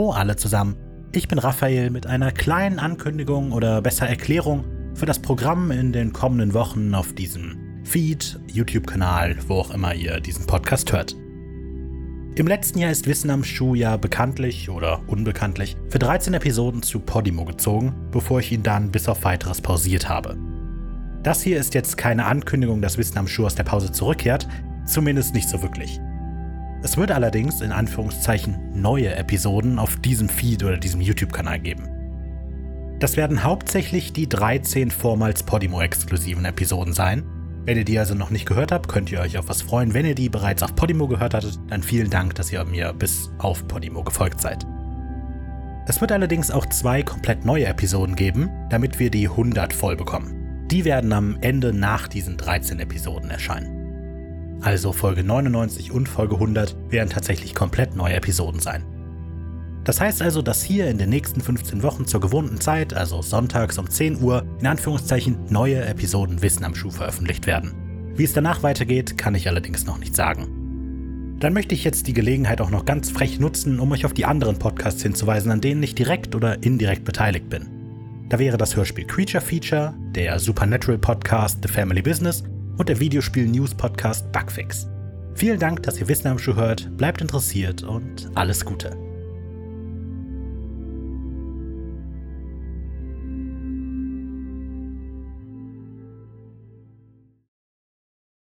alle zusammen. Ich bin Raphael mit einer kleinen Ankündigung oder besser Erklärung für das Programm in den kommenden Wochen auf diesem Feed, YouTube-Kanal, wo auch immer ihr diesen Podcast hört. Im letzten Jahr ist Wissen am Schuh ja bekanntlich oder unbekanntlich für 13 Episoden zu Podimo gezogen, bevor ich ihn dann bis auf weiteres pausiert habe. Das hier ist jetzt keine Ankündigung, dass Wissen am Schuh aus der Pause zurückkehrt, zumindest nicht so wirklich. Es wird allerdings in Anführungszeichen neue Episoden auf diesem Feed oder diesem YouTube-Kanal geben. Das werden hauptsächlich die 13 vormals Podimo-exklusiven Episoden sein. Wenn ihr die also noch nicht gehört habt, könnt ihr euch auf was freuen. Wenn ihr die bereits auf Podimo gehört hattet, dann vielen Dank, dass ihr mir bis auf Podimo gefolgt seid. Es wird allerdings auch zwei komplett neue Episoden geben, damit wir die 100 voll bekommen. Die werden am Ende nach diesen 13 Episoden erscheinen. Also Folge 99 und Folge 100 werden tatsächlich komplett neue Episoden sein. Das heißt also, dass hier in den nächsten 15 Wochen zur gewohnten Zeit, also sonntags um 10 Uhr, in Anführungszeichen neue Episoden Wissen am Schuh veröffentlicht werden. Wie es danach weitergeht, kann ich allerdings noch nicht sagen. Dann möchte ich jetzt die Gelegenheit auch noch ganz frech nutzen, um euch auf die anderen Podcasts hinzuweisen, an denen ich direkt oder indirekt beteiligt bin. Da wäre das Hörspiel Creature Feature, der Supernatural Podcast The Family Business und der Videospiel-News-Podcast Bugfix. Vielen Dank, dass ihr Wissen am Schuh hört, bleibt interessiert und alles Gute.